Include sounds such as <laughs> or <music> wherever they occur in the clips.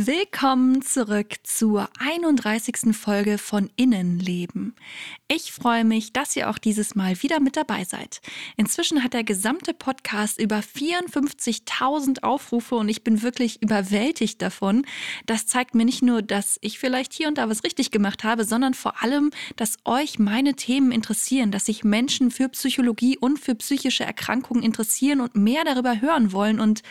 Willkommen zurück zur 31. Folge von Innenleben. Ich freue mich, dass ihr auch dieses Mal wieder mit dabei seid. Inzwischen hat der gesamte Podcast über 54.000 Aufrufe und ich bin wirklich überwältigt davon. Das zeigt mir nicht nur, dass ich vielleicht hier und da was richtig gemacht habe, sondern vor allem, dass euch meine Themen interessieren, dass sich Menschen für Psychologie und für psychische Erkrankungen interessieren und mehr darüber hören wollen und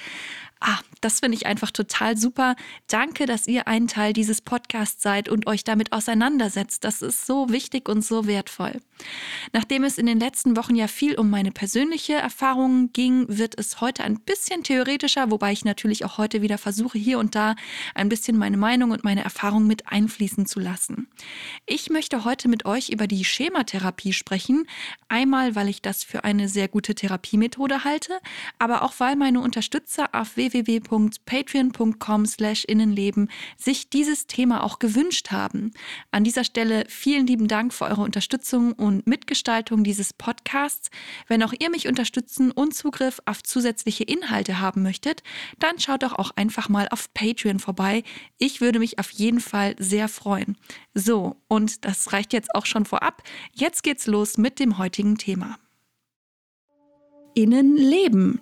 Ah, das finde ich einfach total super. Danke, dass ihr ein Teil dieses Podcasts seid und euch damit auseinandersetzt. Das ist so wichtig und so wertvoll. Nachdem es in den letzten Wochen ja viel um meine persönliche Erfahrungen ging, wird es heute ein bisschen theoretischer, wobei ich natürlich auch heute wieder versuche, hier und da ein bisschen meine Meinung und meine Erfahrung mit einfließen zu lassen. Ich möchte heute mit euch über die Schematherapie sprechen. Einmal, weil ich das für eine sehr gute Therapiemethode halte, aber auch weil meine Unterstützer auf www.patreon.com/innenleben sich dieses Thema auch gewünscht haben. An dieser Stelle vielen lieben Dank für eure Unterstützung und Mitgestaltung dieses Podcasts. Wenn auch ihr mich unterstützen und Zugriff auf zusätzliche Inhalte haben möchtet, dann schaut doch auch einfach mal auf Patreon vorbei. Ich würde mich auf jeden Fall sehr freuen. So, und das reicht jetzt auch schon vorab. Jetzt geht's los mit dem heutigen Thema. Innenleben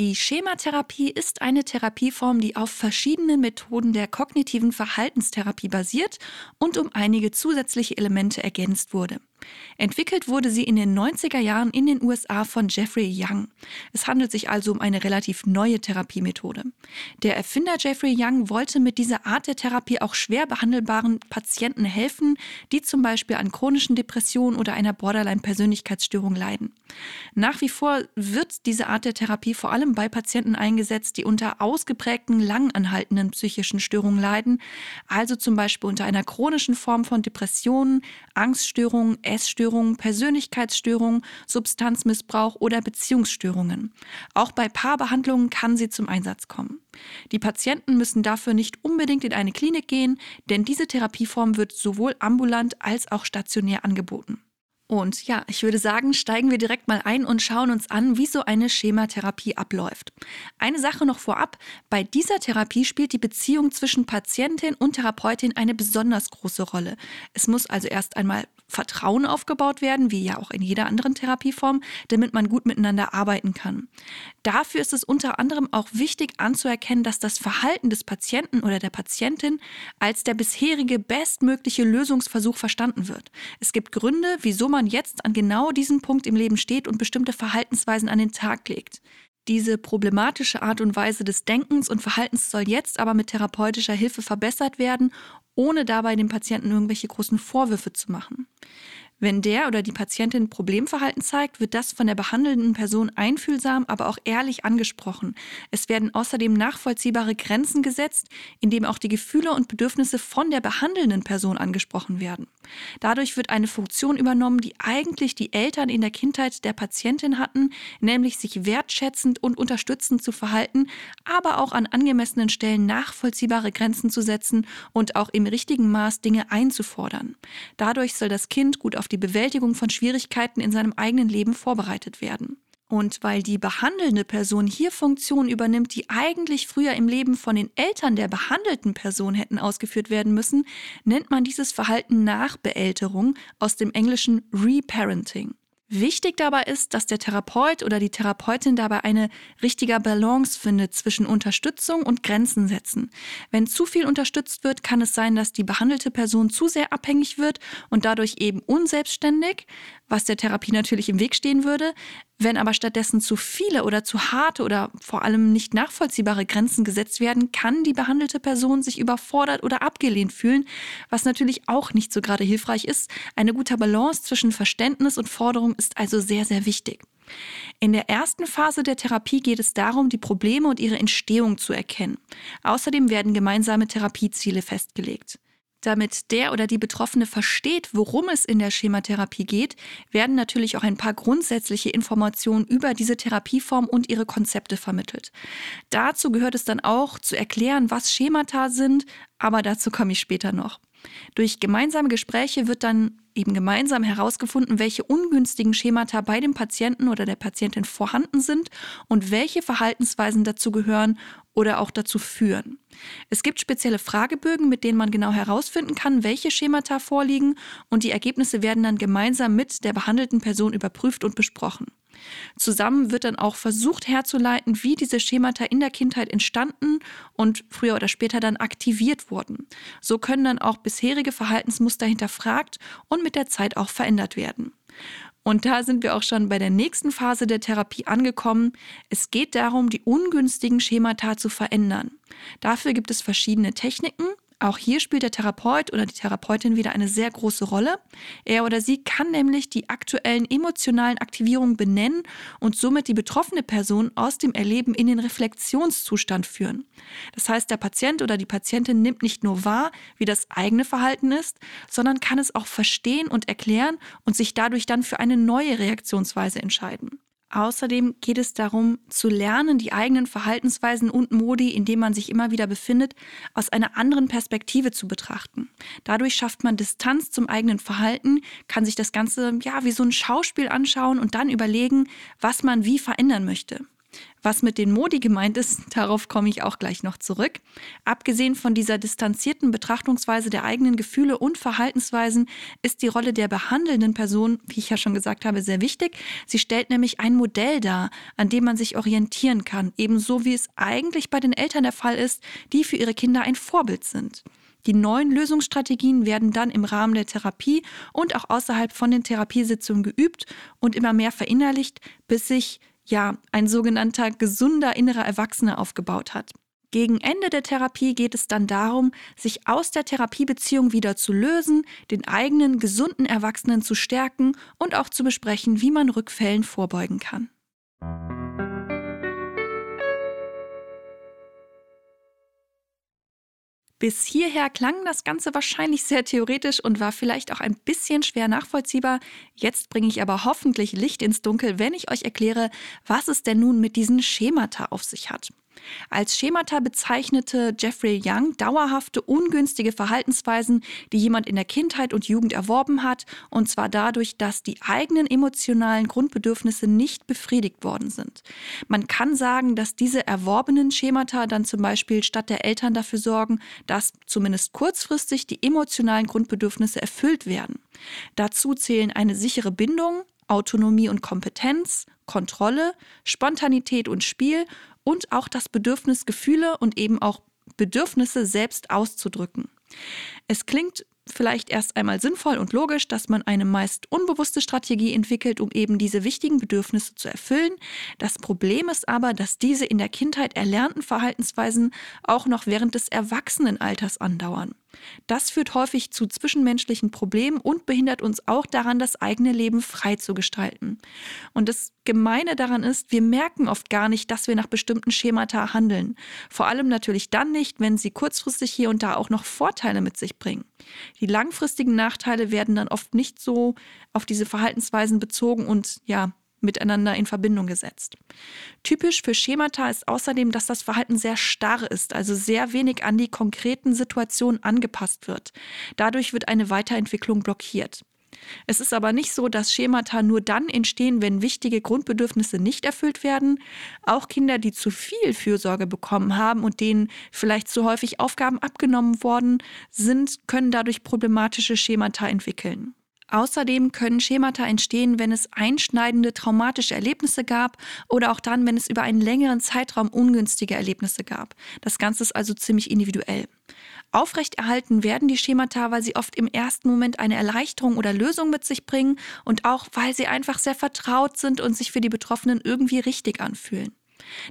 Die Schematherapie ist eine Therapieform, die auf verschiedenen Methoden der kognitiven Verhaltenstherapie basiert und um einige zusätzliche Elemente ergänzt wurde. Entwickelt wurde sie in den 90er Jahren in den USA von Jeffrey Young. Es handelt sich also um eine relativ neue Therapiemethode. Der Erfinder Jeffrey Young wollte mit dieser Art der Therapie auch schwer behandelbaren Patienten helfen, die zum Beispiel an chronischen Depressionen oder einer Borderline-Persönlichkeitsstörung leiden. Nach wie vor wird diese Art der Therapie vor allem bei Patienten eingesetzt, die unter ausgeprägten, langanhaltenden psychischen Störungen leiden, also zum Beispiel unter einer chronischen Form von Depressionen, Angststörungen, Essstörungen, Persönlichkeitsstörungen, Substanzmissbrauch oder Beziehungsstörungen. Auch bei Paarbehandlungen kann sie zum Einsatz kommen. Die Patienten müssen dafür nicht unbedingt in eine Klinik gehen, denn diese Therapieform wird sowohl ambulant als auch stationär angeboten. Und ja, ich würde sagen, steigen wir direkt mal ein und schauen uns an, wie so eine Schematherapie abläuft. Eine Sache noch vorab, bei dieser Therapie spielt die Beziehung zwischen Patientin und Therapeutin eine besonders große Rolle. Es muss also erst einmal Vertrauen aufgebaut werden, wie ja auch in jeder anderen Therapieform, damit man gut miteinander arbeiten kann. Dafür ist es unter anderem auch wichtig anzuerkennen, dass das Verhalten des Patienten oder der Patientin als der bisherige bestmögliche Lösungsversuch verstanden wird. Es gibt Gründe, wieso man jetzt an genau diesem Punkt im Leben steht und bestimmte Verhaltensweisen an den Tag legt. Diese problematische Art und Weise des Denkens und Verhaltens soll jetzt aber mit therapeutischer Hilfe verbessert werden ohne dabei dem Patienten irgendwelche großen Vorwürfe zu machen. Wenn der oder die Patientin Problemverhalten zeigt, wird das von der behandelnden Person einfühlsam, aber auch ehrlich angesprochen. Es werden außerdem nachvollziehbare Grenzen gesetzt, indem auch die Gefühle und Bedürfnisse von der behandelnden Person angesprochen werden. Dadurch wird eine Funktion übernommen, die eigentlich die Eltern in der Kindheit der Patientin hatten, nämlich sich wertschätzend und unterstützend zu verhalten, aber auch an angemessenen Stellen nachvollziehbare Grenzen zu setzen und auch im richtigen Maß Dinge einzufordern. Dadurch soll das Kind gut auf die Bewältigung von Schwierigkeiten in seinem eigenen Leben vorbereitet werden. Und weil die behandelnde Person hier Funktionen übernimmt, die eigentlich früher im Leben von den Eltern der behandelten Person hätten ausgeführt werden müssen, nennt man dieses Verhalten Nachbeälterung aus dem englischen Reparenting. Wichtig dabei ist, dass der Therapeut oder die Therapeutin dabei eine richtige Balance findet zwischen Unterstützung und Grenzen setzen. Wenn zu viel unterstützt wird, kann es sein, dass die behandelte Person zu sehr abhängig wird und dadurch eben unselbstständig, was der Therapie natürlich im Weg stehen würde. Wenn aber stattdessen zu viele oder zu harte oder vor allem nicht nachvollziehbare Grenzen gesetzt werden, kann die behandelte Person sich überfordert oder abgelehnt fühlen, was natürlich auch nicht so gerade hilfreich ist. Eine gute Balance zwischen Verständnis und Forderung ist also sehr, sehr wichtig. In der ersten Phase der Therapie geht es darum, die Probleme und ihre Entstehung zu erkennen. Außerdem werden gemeinsame Therapieziele festgelegt. Damit der oder die Betroffene versteht, worum es in der Schematherapie geht, werden natürlich auch ein paar grundsätzliche Informationen über diese Therapieform und ihre Konzepte vermittelt. Dazu gehört es dann auch zu erklären, was Schemata sind, aber dazu komme ich später noch. Durch gemeinsame Gespräche wird dann eben gemeinsam herausgefunden, welche ungünstigen Schemata bei dem Patienten oder der Patientin vorhanden sind und welche Verhaltensweisen dazu gehören oder auch dazu führen. Es gibt spezielle Fragebögen, mit denen man genau herausfinden kann, welche Schemata vorliegen und die Ergebnisse werden dann gemeinsam mit der behandelten Person überprüft und besprochen. Zusammen wird dann auch versucht herzuleiten, wie diese Schemata in der Kindheit entstanden und früher oder später dann aktiviert wurden. So können dann auch bisherige Verhaltensmuster hinterfragt und mit der Zeit auch verändert werden. Und da sind wir auch schon bei der nächsten Phase der Therapie angekommen. Es geht darum, die ungünstigen Schemata zu verändern. Dafür gibt es verschiedene Techniken auch hier spielt der Therapeut oder die Therapeutin wieder eine sehr große Rolle. Er oder sie kann nämlich die aktuellen emotionalen Aktivierungen benennen und somit die betroffene Person aus dem Erleben in den Reflexionszustand führen. Das heißt, der Patient oder die Patientin nimmt nicht nur wahr, wie das eigene Verhalten ist, sondern kann es auch verstehen und erklären und sich dadurch dann für eine neue Reaktionsweise entscheiden. Außerdem geht es darum, zu lernen, die eigenen Verhaltensweisen und Modi, in denen man sich immer wieder befindet, aus einer anderen Perspektive zu betrachten. Dadurch schafft man Distanz zum eigenen Verhalten, kann sich das Ganze ja wie so ein Schauspiel anschauen und dann überlegen, was man wie verändern möchte. Was mit den Modi gemeint ist, <laughs> darauf komme ich auch gleich noch zurück. Abgesehen von dieser distanzierten Betrachtungsweise der eigenen Gefühle und Verhaltensweisen ist die Rolle der behandelnden Person, wie ich ja schon gesagt habe, sehr wichtig. Sie stellt nämlich ein Modell dar, an dem man sich orientieren kann, ebenso wie es eigentlich bei den Eltern der Fall ist, die für ihre Kinder ein Vorbild sind. Die neuen Lösungsstrategien werden dann im Rahmen der Therapie und auch außerhalb von den Therapiesitzungen geübt und immer mehr verinnerlicht, bis sich ja, ein sogenannter gesunder innerer Erwachsener aufgebaut hat. Gegen Ende der Therapie geht es dann darum, sich aus der Therapiebeziehung wieder zu lösen, den eigenen gesunden Erwachsenen zu stärken und auch zu besprechen, wie man Rückfällen vorbeugen kann. Bis hierher klang das Ganze wahrscheinlich sehr theoretisch und war vielleicht auch ein bisschen schwer nachvollziehbar. Jetzt bringe ich aber hoffentlich Licht ins Dunkel, wenn ich euch erkläre, was es denn nun mit diesen Schemata auf sich hat. Als Schemata bezeichnete Jeffrey Young dauerhafte ungünstige Verhaltensweisen, die jemand in der Kindheit und Jugend erworben hat, und zwar dadurch, dass die eigenen emotionalen Grundbedürfnisse nicht befriedigt worden sind. Man kann sagen, dass diese erworbenen Schemata dann zum Beispiel statt der Eltern dafür sorgen, dass zumindest kurzfristig die emotionalen Grundbedürfnisse erfüllt werden. Dazu zählen eine sichere Bindung, Autonomie und Kompetenz, Kontrolle, Spontanität und Spiel und auch das Bedürfnis, Gefühle und eben auch Bedürfnisse selbst auszudrücken. Es klingt vielleicht erst einmal sinnvoll und logisch, dass man eine meist unbewusste Strategie entwickelt, um eben diese wichtigen Bedürfnisse zu erfüllen. Das Problem ist aber, dass diese in der Kindheit erlernten Verhaltensweisen auch noch während des Erwachsenenalters andauern. Das führt häufig zu zwischenmenschlichen Problemen und behindert uns auch daran, das eigene Leben frei zu gestalten. Und das Gemeine daran ist, wir merken oft gar nicht, dass wir nach bestimmten Schemata handeln. Vor allem natürlich dann nicht, wenn sie kurzfristig hier und da auch noch Vorteile mit sich bringen. Die langfristigen Nachteile werden dann oft nicht so auf diese Verhaltensweisen bezogen und ja, miteinander in Verbindung gesetzt. Typisch für Schemata ist außerdem, dass das Verhalten sehr starr ist, also sehr wenig an die konkreten Situationen angepasst wird. Dadurch wird eine Weiterentwicklung blockiert. Es ist aber nicht so, dass Schemata nur dann entstehen, wenn wichtige Grundbedürfnisse nicht erfüllt werden. Auch Kinder, die zu viel Fürsorge bekommen haben und denen vielleicht zu häufig Aufgaben abgenommen worden sind, können dadurch problematische Schemata entwickeln. Außerdem können Schemata entstehen, wenn es einschneidende traumatische Erlebnisse gab oder auch dann, wenn es über einen längeren Zeitraum ungünstige Erlebnisse gab. Das Ganze ist also ziemlich individuell. Aufrechterhalten werden die Schemata, weil sie oft im ersten Moment eine Erleichterung oder Lösung mit sich bringen und auch weil sie einfach sehr vertraut sind und sich für die Betroffenen irgendwie richtig anfühlen.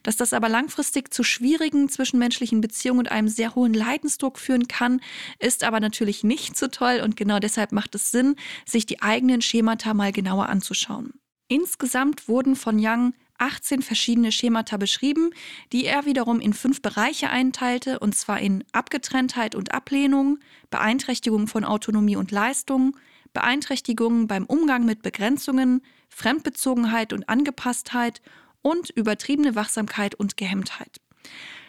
Dass das aber langfristig zu schwierigen zwischenmenschlichen Beziehungen und einem sehr hohen Leidensdruck führen kann, ist aber natürlich nicht so toll und genau deshalb macht es Sinn, sich die eigenen Schemata mal genauer anzuschauen. Insgesamt wurden von Young 18 verschiedene Schemata beschrieben, die er wiederum in fünf Bereiche einteilte, und zwar in Abgetrenntheit und Ablehnung, Beeinträchtigung von Autonomie und Leistung, Beeinträchtigungen beim Umgang mit Begrenzungen, Fremdbezogenheit und Angepasstheit und übertriebene Wachsamkeit und Gehemmtheit.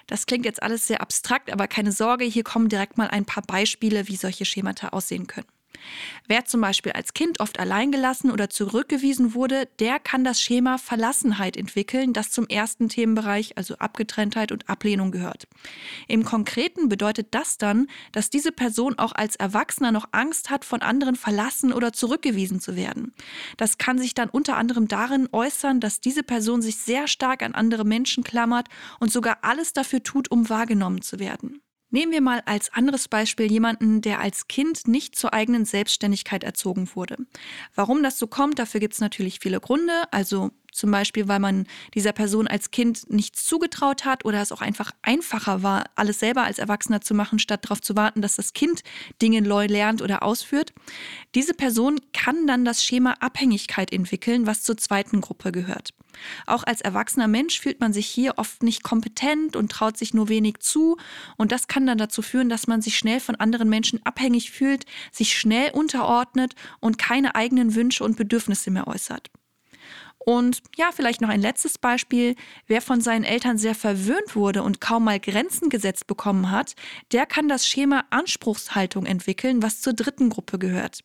Das klingt jetzt alles sehr abstrakt, aber keine Sorge, hier kommen direkt mal ein paar Beispiele, wie solche Schemata aussehen können. Wer zum Beispiel als Kind oft alleingelassen oder zurückgewiesen wurde, der kann das Schema Verlassenheit entwickeln, das zum ersten Themenbereich, also Abgetrenntheit und Ablehnung gehört. Im Konkreten bedeutet das dann, dass diese Person auch als Erwachsener noch Angst hat, von anderen verlassen oder zurückgewiesen zu werden. Das kann sich dann unter anderem darin äußern, dass diese Person sich sehr stark an andere Menschen klammert und sogar alles dafür tut, um wahrgenommen zu werden. Nehmen wir mal als anderes Beispiel jemanden, der als Kind nicht zur eigenen Selbstständigkeit erzogen wurde. Warum das so kommt, dafür gibt es natürlich viele Gründe. Also zum Beispiel, weil man dieser Person als Kind nichts zugetraut hat oder es auch einfach einfacher war, alles selber als Erwachsener zu machen, statt darauf zu warten, dass das Kind Dinge neu lernt oder ausführt. Diese Person kann dann das Schema Abhängigkeit entwickeln, was zur zweiten Gruppe gehört. Auch als erwachsener Mensch fühlt man sich hier oft nicht kompetent und traut sich nur wenig zu. Und das kann dann dazu führen, dass man sich schnell von anderen Menschen abhängig fühlt, sich schnell unterordnet und keine eigenen Wünsche und Bedürfnisse mehr äußert. Und ja, vielleicht noch ein letztes Beispiel. Wer von seinen Eltern sehr verwöhnt wurde und kaum mal Grenzen gesetzt bekommen hat, der kann das Schema Anspruchshaltung entwickeln, was zur dritten Gruppe gehört.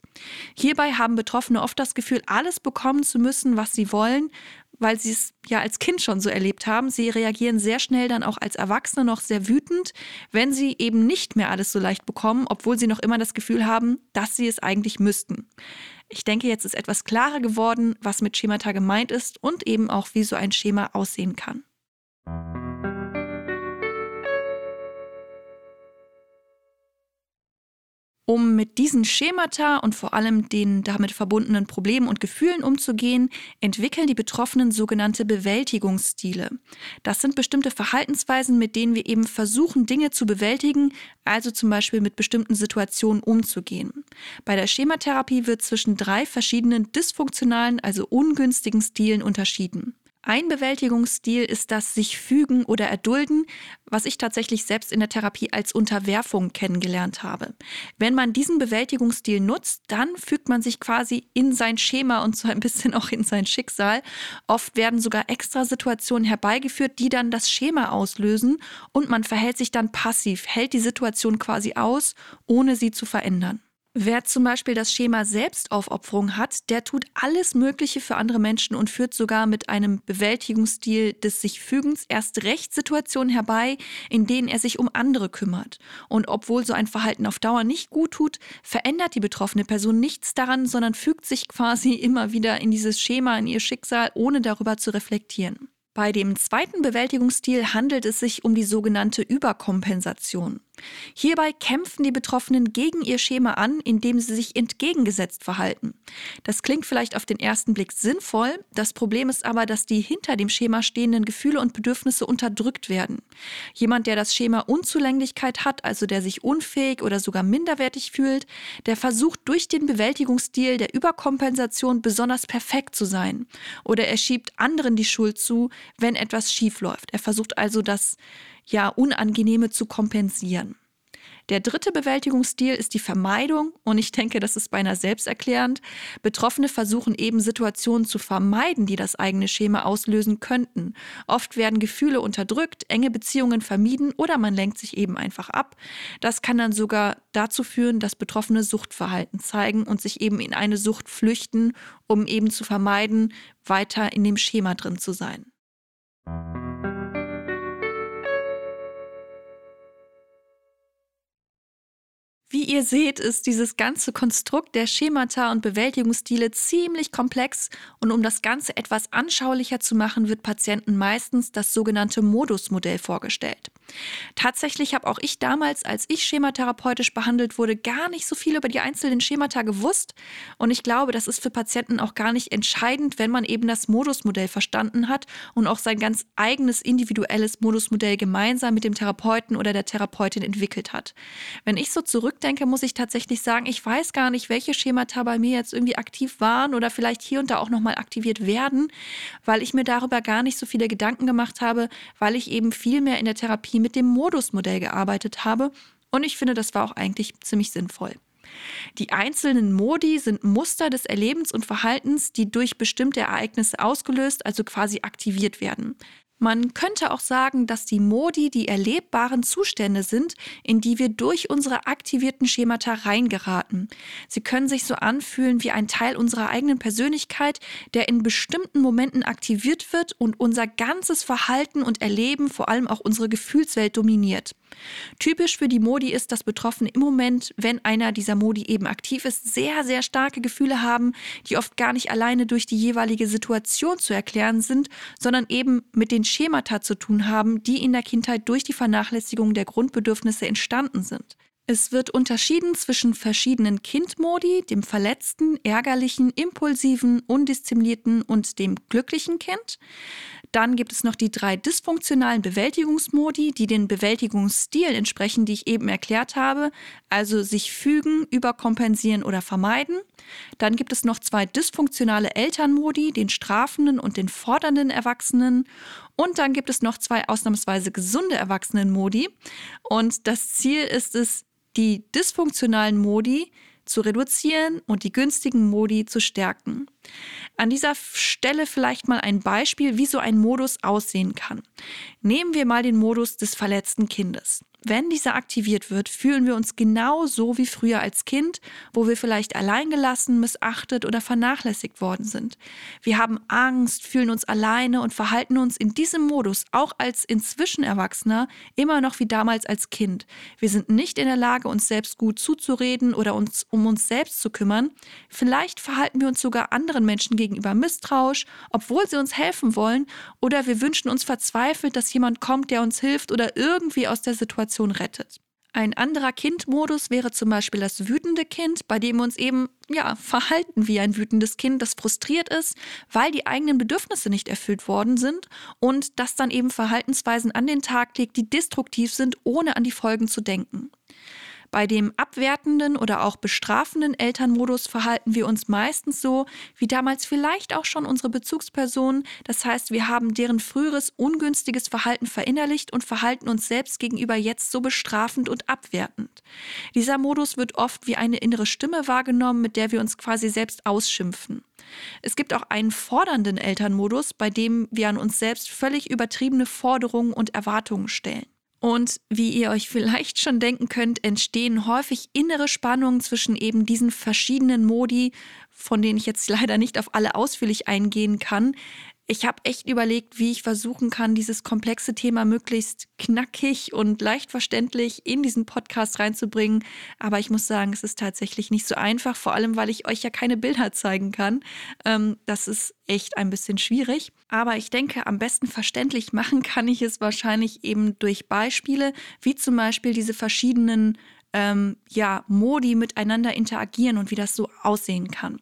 Hierbei haben Betroffene oft das Gefühl, alles bekommen zu müssen, was sie wollen, weil sie es ja als Kind schon so erlebt haben. Sie reagieren sehr schnell dann auch als Erwachsene noch sehr wütend, wenn sie eben nicht mehr alles so leicht bekommen, obwohl sie noch immer das Gefühl haben, dass sie es eigentlich müssten. Ich denke, jetzt ist etwas klarer geworden, was mit Schemata gemeint ist und eben auch, wie so ein Schema aussehen kann. Um mit diesen Schemata und vor allem den damit verbundenen Problemen und Gefühlen umzugehen, entwickeln die Betroffenen sogenannte Bewältigungsstile. Das sind bestimmte Verhaltensweisen, mit denen wir eben versuchen, Dinge zu bewältigen, also zum Beispiel mit bestimmten Situationen umzugehen. Bei der Schematherapie wird zwischen drei verschiedenen dysfunktionalen, also ungünstigen Stilen unterschieden. Ein Bewältigungsstil ist das sich fügen oder erdulden, was ich tatsächlich selbst in der Therapie als Unterwerfung kennengelernt habe. Wenn man diesen Bewältigungsstil nutzt, dann fügt man sich quasi in sein Schema und so ein bisschen auch in sein Schicksal. Oft werden sogar extra Situationen herbeigeführt, die dann das Schema auslösen und man verhält sich dann passiv, hält die Situation quasi aus, ohne sie zu verändern. Wer zum Beispiel das Schema Selbstaufopferung hat, der tut alles Mögliche für andere Menschen und führt sogar mit einem Bewältigungsstil des sich Fügens erst recht Situationen herbei, in denen er sich um andere kümmert. Und obwohl so ein Verhalten auf Dauer nicht gut tut, verändert die betroffene Person nichts daran, sondern fügt sich quasi immer wieder in dieses Schema, in ihr Schicksal, ohne darüber zu reflektieren. Bei dem zweiten Bewältigungsstil handelt es sich um die sogenannte Überkompensation. Hierbei kämpfen die Betroffenen gegen ihr Schema an, indem sie sich entgegengesetzt verhalten. Das klingt vielleicht auf den ersten Blick sinnvoll, das Problem ist aber, dass die hinter dem Schema stehenden Gefühle und Bedürfnisse unterdrückt werden. Jemand, der das Schema Unzulänglichkeit hat, also der sich unfähig oder sogar minderwertig fühlt, der versucht durch den Bewältigungsstil der Überkompensation besonders perfekt zu sein. Oder er schiebt anderen die Schuld zu, wenn etwas schief läuft. Er versucht also das ja Unangenehme zu kompensieren. Der dritte Bewältigungsstil ist die Vermeidung und ich denke, das ist beinahe selbsterklärend. Betroffene versuchen eben Situationen zu vermeiden, die das eigene Schema auslösen könnten. Oft werden Gefühle unterdrückt, enge Beziehungen vermieden oder man lenkt sich eben einfach ab. Das kann dann sogar dazu führen, dass Betroffene Suchtverhalten zeigen und sich eben in eine Sucht flüchten, um eben zu vermeiden, weiter in dem Schema drin zu sein. Wie ihr seht, ist dieses ganze Konstrukt der Schemata und Bewältigungsstile ziemlich komplex und um das Ganze etwas anschaulicher zu machen, wird Patienten meistens das sogenannte Modusmodell vorgestellt. Tatsächlich habe auch ich damals, als ich schematherapeutisch behandelt wurde, gar nicht so viel über die einzelnen Schemata gewusst. Und ich glaube, das ist für Patienten auch gar nicht entscheidend, wenn man eben das Modusmodell verstanden hat und auch sein ganz eigenes individuelles Modusmodell gemeinsam mit dem Therapeuten oder der Therapeutin entwickelt hat. Wenn ich so zurückdenke, muss ich tatsächlich sagen, ich weiß gar nicht, welche Schemata bei mir jetzt irgendwie aktiv waren oder vielleicht hier und da auch nochmal aktiviert werden, weil ich mir darüber gar nicht so viele Gedanken gemacht habe, weil ich eben viel mehr in der Therapie mit dem Modusmodell gearbeitet habe. Und ich finde, das war auch eigentlich ziemlich sinnvoll. Die einzelnen Modi sind Muster des Erlebens und Verhaltens, die durch bestimmte Ereignisse ausgelöst, also quasi aktiviert werden. Man könnte auch sagen, dass die Modi die erlebbaren Zustände sind, in die wir durch unsere aktivierten Schemata reingeraten. Sie können sich so anfühlen wie ein Teil unserer eigenen Persönlichkeit, der in bestimmten Momenten aktiviert wird und unser ganzes Verhalten und Erleben, vor allem auch unsere Gefühlswelt dominiert. Typisch für die Modi ist, dass Betroffene im Moment, wenn einer dieser Modi eben aktiv ist, sehr, sehr starke Gefühle haben, die oft gar nicht alleine durch die jeweilige Situation zu erklären sind, sondern eben mit den Schemata zu tun haben, die in der Kindheit durch die Vernachlässigung der Grundbedürfnisse entstanden sind. Es wird unterschieden zwischen verschiedenen Kindmodi, dem verletzten, ärgerlichen, impulsiven, undisziplinierten und dem glücklichen Kind. Dann gibt es noch die drei dysfunktionalen Bewältigungsmodi, die den Bewältigungsstilen entsprechen, die ich eben erklärt habe, also sich fügen, überkompensieren oder vermeiden. Dann gibt es noch zwei dysfunktionale Elternmodi, den strafenden und den fordernden Erwachsenen. Und dann gibt es noch zwei ausnahmsweise gesunde Erwachsenenmodi. Und das Ziel ist es, die dysfunktionalen Modi zu reduzieren und die günstigen Modi zu stärken. An dieser Stelle vielleicht mal ein Beispiel, wie so ein Modus aussehen kann. Nehmen wir mal den Modus des verletzten Kindes. Wenn dieser aktiviert wird, fühlen wir uns genau so wie früher als Kind, wo wir vielleicht alleingelassen, missachtet oder vernachlässigt worden sind. Wir haben Angst, fühlen uns alleine und verhalten uns in diesem Modus auch als inzwischen Erwachsener immer noch wie damals als Kind. Wir sind nicht in der Lage, uns selbst gut zuzureden oder uns um uns selbst zu kümmern. Vielleicht verhalten wir uns sogar anderen Menschen gegenüber misstrauisch, obwohl sie uns helfen wollen, oder wir wünschen uns verzweifelt, dass jemand kommt, der uns hilft oder irgendwie aus der Situation Situation rettet. Ein anderer Kindmodus wäre zum Beispiel das wütende Kind, bei dem wir uns eben ja verhalten wie ein wütendes Kind, das frustriert ist, weil die eigenen Bedürfnisse nicht erfüllt worden sind und das dann eben Verhaltensweisen an den Tag legt, die destruktiv sind, ohne an die Folgen zu denken. Bei dem abwertenden oder auch bestrafenden Elternmodus verhalten wir uns meistens so, wie damals vielleicht auch schon unsere Bezugspersonen. Das heißt, wir haben deren früheres ungünstiges Verhalten verinnerlicht und verhalten uns selbst gegenüber jetzt so bestrafend und abwertend. Dieser Modus wird oft wie eine innere Stimme wahrgenommen, mit der wir uns quasi selbst ausschimpfen. Es gibt auch einen fordernden Elternmodus, bei dem wir an uns selbst völlig übertriebene Forderungen und Erwartungen stellen. Und wie ihr euch vielleicht schon denken könnt, entstehen häufig innere Spannungen zwischen eben diesen verschiedenen Modi, von denen ich jetzt leider nicht auf alle ausführlich eingehen kann ich habe echt überlegt, wie ich versuchen kann, dieses komplexe Thema möglichst knackig und leicht verständlich in diesen Podcast reinzubringen. Aber ich muss sagen, es ist tatsächlich nicht so einfach, vor allem weil ich euch ja keine Bilder zeigen kann. Ähm, das ist echt ein bisschen schwierig. Aber ich denke, am besten verständlich machen kann ich es wahrscheinlich eben durch Beispiele, wie zum Beispiel diese verschiedenen ähm, ja, Modi miteinander interagieren und wie das so aussehen kann.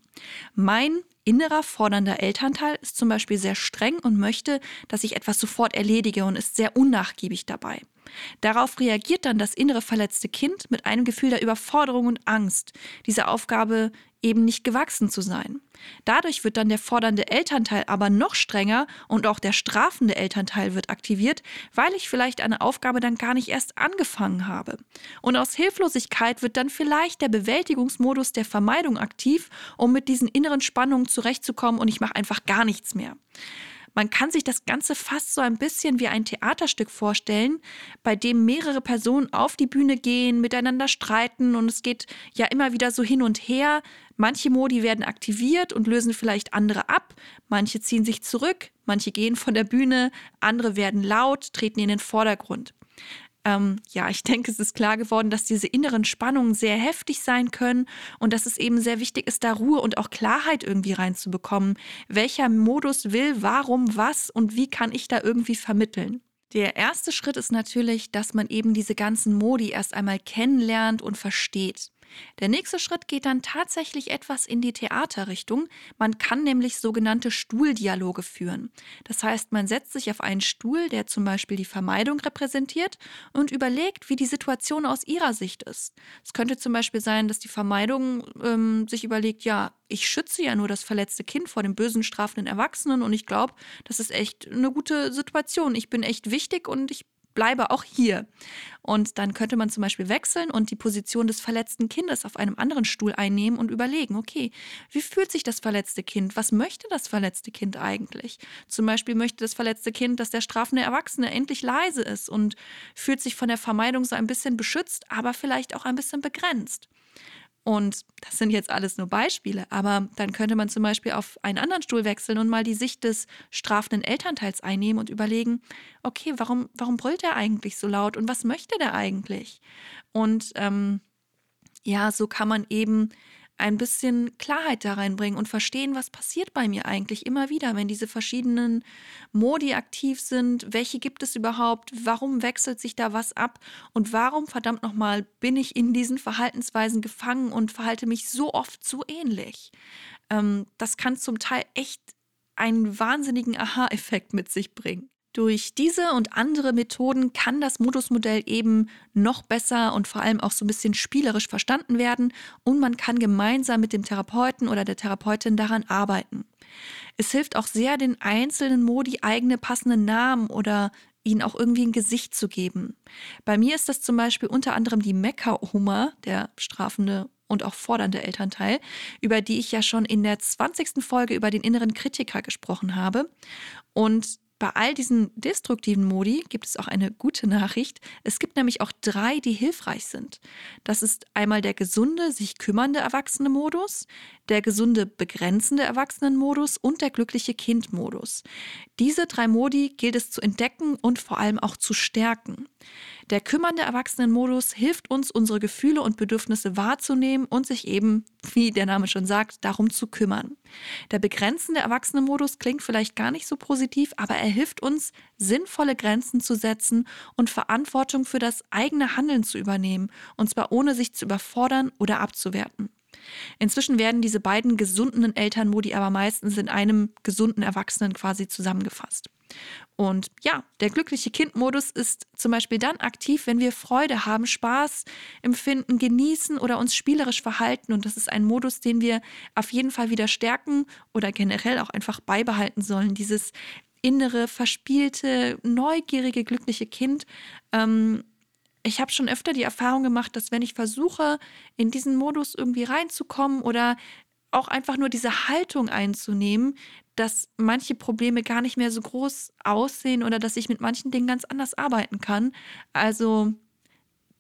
Mein innerer fordernder Elternteil ist zum Beispiel sehr streng und möchte, dass ich etwas sofort erledige und ist sehr unnachgiebig dabei. Darauf reagiert dann das innere verletzte Kind mit einem Gefühl der Überforderung und Angst, diese Aufgabe eben nicht gewachsen zu sein. Dadurch wird dann der fordernde Elternteil aber noch strenger und auch der strafende Elternteil wird aktiviert, weil ich vielleicht eine Aufgabe dann gar nicht erst angefangen habe. Und aus Hilflosigkeit wird dann vielleicht der Bewältigungsmodus der Vermeidung aktiv, um mit diesen inneren Spannungen zurechtzukommen und ich mache einfach gar nichts mehr. Man kann sich das Ganze fast so ein bisschen wie ein Theaterstück vorstellen, bei dem mehrere Personen auf die Bühne gehen, miteinander streiten und es geht ja immer wieder so hin und her. Manche Modi werden aktiviert und lösen vielleicht andere ab, manche ziehen sich zurück, manche gehen von der Bühne, andere werden laut, treten in den Vordergrund. Ähm, ja, ich denke, es ist klar geworden, dass diese inneren Spannungen sehr heftig sein können und dass es eben sehr wichtig ist, da Ruhe und auch Klarheit irgendwie reinzubekommen. Welcher Modus will, warum, was und wie kann ich da irgendwie vermitteln? Der erste Schritt ist natürlich, dass man eben diese ganzen Modi erst einmal kennenlernt und versteht. Der nächste Schritt geht dann tatsächlich etwas in die Theaterrichtung. Man kann nämlich sogenannte Stuhldialoge führen. Das heißt, man setzt sich auf einen Stuhl, der zum Beispiel die Vermeidung repräsentiert, und überlegt, wie die Situation aus ihrer Sicht ist. Es könnte zum Beispiel sein, dass die Vermeidung ähm, sich überlegt, ja, ich schütze ja nur das verletzte Kind vor dem bösen, strafenden Erwachsenen und ich glaube, das ist echt eine gute Situation. Ich bin echt wichtig und ich bleibe auch hier. Und dann könnte man zum Beispiel wechseln und die Position des verletzten Kindes auf einem anderen Stuhl einnehmen und überlegen, okay, wie fühlt sich das verletzte Kind? Was möchte das verletzte Kind eigentlich? Zum Beispiel möchte das verletzte Kind, dass der strafende Erwachsene endlich leise ist und fühlt sich von der Vermeidung so ein bisschen beschützt, aber vielleicht auch ein bisschen begrenzt. Und das sind jetzt alles nur Beispiele, aber dann könnte man zum Beispiel auf einen anderen Stuhl wechseln und mal die Sicht des strafenden Elternteils einnehmen und überlegen, okay, warum, warum brüllt er eigentlich so laut und was möchte der eigentlich? Und ähm, ja, so kann man eben ein bisschen Klarheit da reinbringen und verstehen, was passiert bei mir eigentlich immer wieder, wenn diese verschiedenen Modi aktiv sind. Welche gibt es überhaupt? Warum wechselt sich da was ab? Und warum, verdammt nochmal, bin ich in diesen Verhaltensweisen gefangen und verhalte mich so oft so ähnlich? Ähm, das kann zum Teil echt einen wahnsinnigen Aha-Effekt mit sich bringen. Durch diese und andere Methoden kann das Modusmodell eben noch besser und vor allem auch so ein bisschen spielerisch verstanden werden und man kann gemeinsam mit dem Therapeuten oder der Therapeutin daran arbeiten. Es hilft auch sehr, den einzelnen Modi eigene passende Namen oder ihnen auch irgendwie ein Gesicht zu geben. Bei mir ist das zum Beispiel unter anderem die Mekka-Oma, der strafende und auch fordernde Elternteil, über die ich ja schon in der 20. Folge über den inneren Kritiker gesprochen habe. Und bei all diesen destruktiven Modi gibt es auch eine gute Nachricht. Es gibt nämlich auch drei, die hilfreich sind. Das ist einmal der gesunde, sich kümmernde Erwachsene-Modus, der gesunde, begrenzende Erwachsenen-Modus und der glückliche Kind-Modus. Diese drei Modi gilt es zu entdecken und vor allem auch zu stärken. Der kümmernde Erwachsenenmodus hilft uns, unsere Gefühle und Bedürfnisse wahrzunehmen und sich eben, wie der Name schon sagt, darum zu kümmern. Der begrenzende Erwachsenenmodus klingt vielleicht gar nicht so positiv, aber er hilft uns, sinnvolle Grenzen zu setzen und Verantwortung für das eigene Handeln zu übernehmen, und zwar ohne sich zu überfordern oder abzuwerten. Inzwischen werden diese beiden gesunden Elternmodi aber meistens in einem gesunden Erwachsenen quasi zusammengefasst. Und ja, der glückliche Kind-Modus ist zum Beispiel dann aktiv, wenn wir Freude haben, Spaß empfinden, genießen oder uns spielerisch verhalten. Und das ist ein Modus, den wir auf jeden Fall wieder stärken oder generell auch einfach beibehalten sollen. Dieses innere, verspielte, neugierige, glückliche Kind. Ähm, ich habe schon öfter die Erfahrung gemacht, dass wenn ich versuche, in diesen Modus irgendwie reinzukommen oder auch einfach nur diese Haltung einzunehmen, dass manche Probleme gar nicht mehr so groß aussehen oder dass ich mit manchen Dingen ganz anders arbeiten kann. Also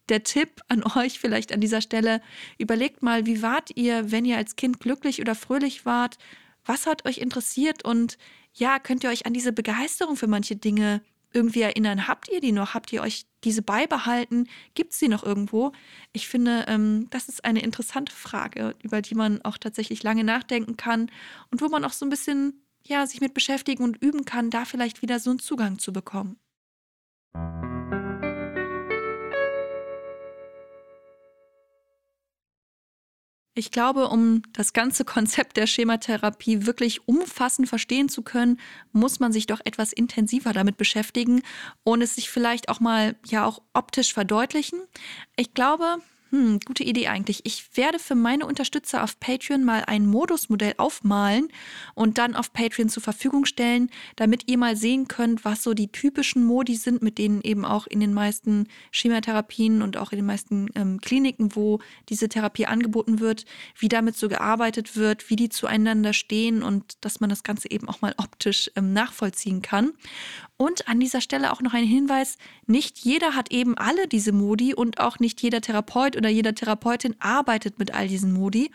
der Tipp an <laughs> euch vielleicht an dieser Stelle, überlegt mal, wie wart ihr, wenn ihr als Kind glücklich oder fröhlich wart? Was hat euch interessiert und ja, könnt ihr euch an diese Begeisterung für manche Dinge irgendwie erinnern? Habt ihr die noch? Habt ihr euch diese beibehalten? Gibt es sie noch irgendwo? Ich finde, ähm, das ist eine interessante Frage, über die man auch tatsächlich lange nachdenken kann und wo man auch so ein bisschen ja, sich mit beschäftigen und üben kann, da vielleicht wieder so einen Zugang zu bekommen. Ich glaube, um das ganze <laughs> Konzept der Schematherapie wirklich umfassend verstehen zu können, muss man sich doch etwas intensiver damit beschäftigen und es sich vielleicht auch mal ja auch optisch verdeutlichen. Ich glaube, hm, gute Idee eigentlich. Ich werde für meine Unterstützer auf Patreon mal ein Modusmodell aufmalen und dann auf Patreon zur Verfügung stellen, damit ihr mal sehen könnt, was so die typischen Modi sind, mit denen eben auch in den meisten Schematherapien und auch in den meisten ähm, Kliniken, wo diese Therapie angeboten wird, wie damit so gearbeitet wird, wie die zueinander stehen und dass man das Ganze eben auch mal optisch ähm, nachvollziehen kann. Und an dieser Stelle auch noch ein Hinweis, nicht jeder hat eben alle diese Modi und auch nicht jeder Therapeut oder jeder Therapeutin arbeitet mit all diesen Modi.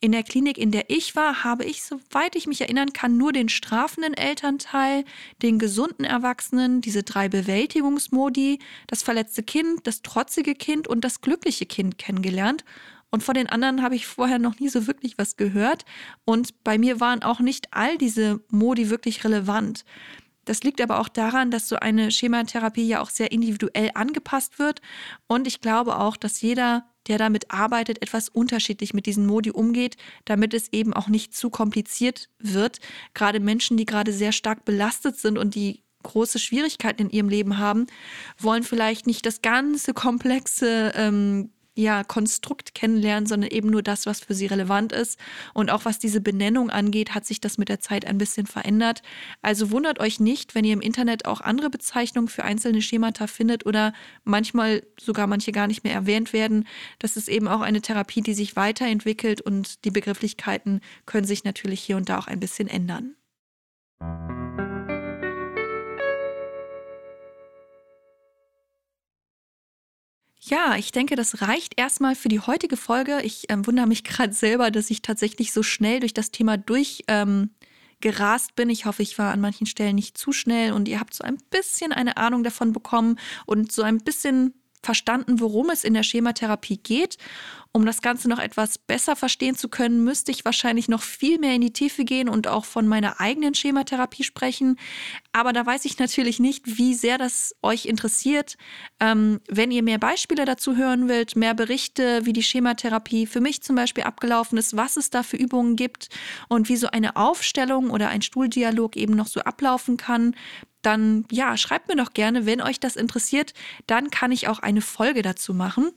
In der Klinik, in der ich war, habe ich, soweit ich mich erinnern kann, nur den strafenden Elternteil, den gesunden Erwachsenen, diese drei Bewältigungsmodi, das verletzte Kind, das trotzige Kind und das glückliche Kind kennengelernt. Und von den anderen habe ich vorher noch nie so wirklich was gehört. Und bei mir waren auch nicht all diese Modi wirklich relevant. Das liegt aber auch daran, dass so eine Schematherapie ja auch sehr individuell angepasst wird. Und ich glaube auch, dass jeder, der damit arbeitet, etwas unterschiedlich mit diesen Modi umgeht, damit es eben auch nicht zu kompliziert wird. Gerade Menschen, die gerade sehr stark belastet sind und die große Schwierigkeiten in ihrem Leben haben, wollen vielleicht nicht das ganze komplexe ähm, ja, Konstrukt kennenlernen, sondern eben nur das, was für sie relevant ist. Und auch was diese Benennung angeht, hat sich das mit der Zeit ein bisschen verändert. Also wundert euch nicht, wenn ihr im Internet auch andere Bezeichnungen für einzelne Schemata findet oder manchmal sogar manche gar nicht mehr erwähnt werden. Das ist eben auch eine Therapie, die sich weiterentwickelt und die Begrifflichkeiten können sich natürlich hier und da auch ein bisschen ändern. Ja, ich denke, das reicht erstmal für die heutige Folge. Ich ähm, wundere mich <laughs> gerade selber, dass ich tatsächlich so schnell durch das Thema durchgerast ähm, bin. Ich hoffe, ich war an manchen Stellen nicht zu schnell und ihr habt so ein bisschen eine Ahnung davon bekommen und so ein bisschen verstanden, worum es in der Schematherapie geht. Um das Ganze noch etwas besser verstehen zu können, müsste ich wahrscheinlich noch viel mehr in die Tiefe gehen und auch von meiner eigenen Schematherapie sprechen. Aber da weiß ich natürlich nicht, wie sehr das euch interessiert. Ähm, wenn ihr mehr Beispiele dazu hören wollt, mehr Berichte, wie die Schematherapie für mich zum Beispiel abgelaufen ist, was es da für Übungen gibt und wie so eine Aufstellung oder ein Stuhldialog eben noch so ablaufen kann, dann ja, schreibt mir doch gerne, wenn euch das interessiert, dann kann ich auch eine Folge dazu machen.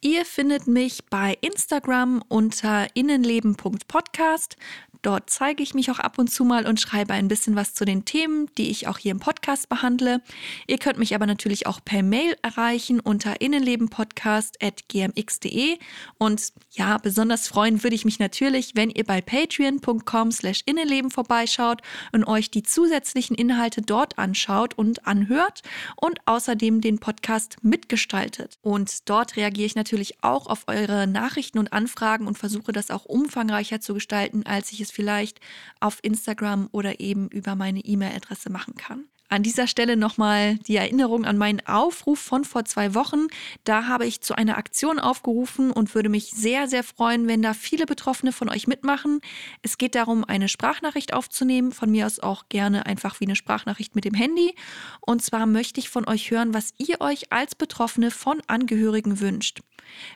Ihr findet mich bei Instagram unter innenleben.podcast. Dort zeige ich mich auch ab und zu mal und schreibe ein bisschen was zu den Themen, die ich auch hier im Podcast behandle. Ihr könnt mich aber natürlich auch per Mail erreichen unter innenlebenpodcast.gmx.de. Und ja, besonders freuen würde ich mich natürlich, wenn ihr bei patreon.com slash innenleben vorbeischaut und euch die zusätzlichen Inhalte dort anschaut und anhört und außerdem den Podcast mitgestaltet. Und dort reagiere ich natürlich auch auf eure Nachrichten und Anfragen und versuche das auch umfangreicher zu gestalten, als ich es vielleicht auf Instagram oder eben über meine E-Mail-Adresse machen kann. An dieser Stelle nochmal die Erinnerung an meinen Aufruf von vor zwei Wochen. Da habe ich zu einer Aktion aufgerufen und würde mich sehr, sehr freuen, wenn da viele Betroffene von euch mitmachen. Es geht darum, eine Sprachnachricht aufzunehmen. Von mir aus auch gerne einfach wie eine Sprachnachricht mit dem Handy. Und zwar möchte ich von euch hören, was ihr euch als Betroffene von Angehörigen wünscht.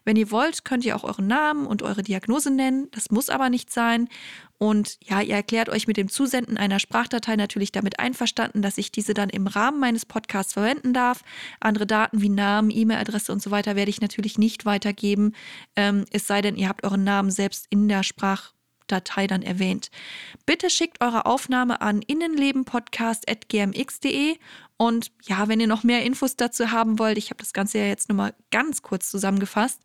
Wenn ihr wollt, könnt ihr auch euren Namen und eure Diagnose nennen. Das muss aber nicht sein. Und ja, ihr erklärt euch mit dem Zusenden einer Sprachdatei natürlich damit einverstanden, dass ich diese dann im Rahmen meines Podcasts verwenden darf. Andere Daten wie Namen, E-Mail-Adresse und so weiter werde ich natürlich nicht weitergeben. Ähm, es sei denn, ihr habt euren Namen selbst in der Sprach Datei dann erwähnt. Bitte schickt eure Aufnahme an innenlebenpodcast.gmx.de und ja, wenn ihr noch mehr Infos dazu haben wollt, ich habe das Ganze ja jetzt nur mal ganz kurz zusammengefasst,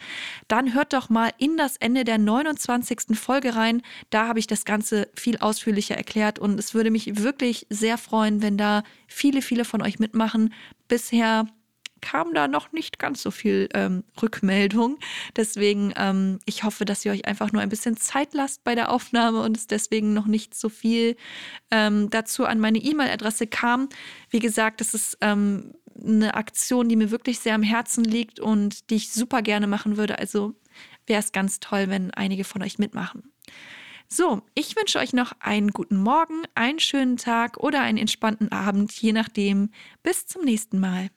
dann hört doch mal in das Ende der 29. Folge rein. Da habe ich das Ganze viel ausführlicher erklärt und es würde mich wirklich sehr freuen, wenn da viele, viele von euch mitmachen. Bisher kam da noch nicht ganz so viel ähm, Rückmeldung. Deswegen, ähm, ich hoffe, dass ihr euch einfach nur ein bisschen Zeit lasst bei der Aufnahme und es deswegen noch nicht so viel ähm, dazu an meine E-Mail-Adresse kam. Wie gesagt, das ist ähm, eine Aktion, die mir wirklich sehr am Herzen liegt und die ich super gerne machen würde. Also wäre es ganz toll, wenn einige von euch mitmachen. So, ich wünsche euch noch einen guten Morgen, einen schönen Tag oder einen entspannten Abend, je nachdem. Bis zum nächsten Mal.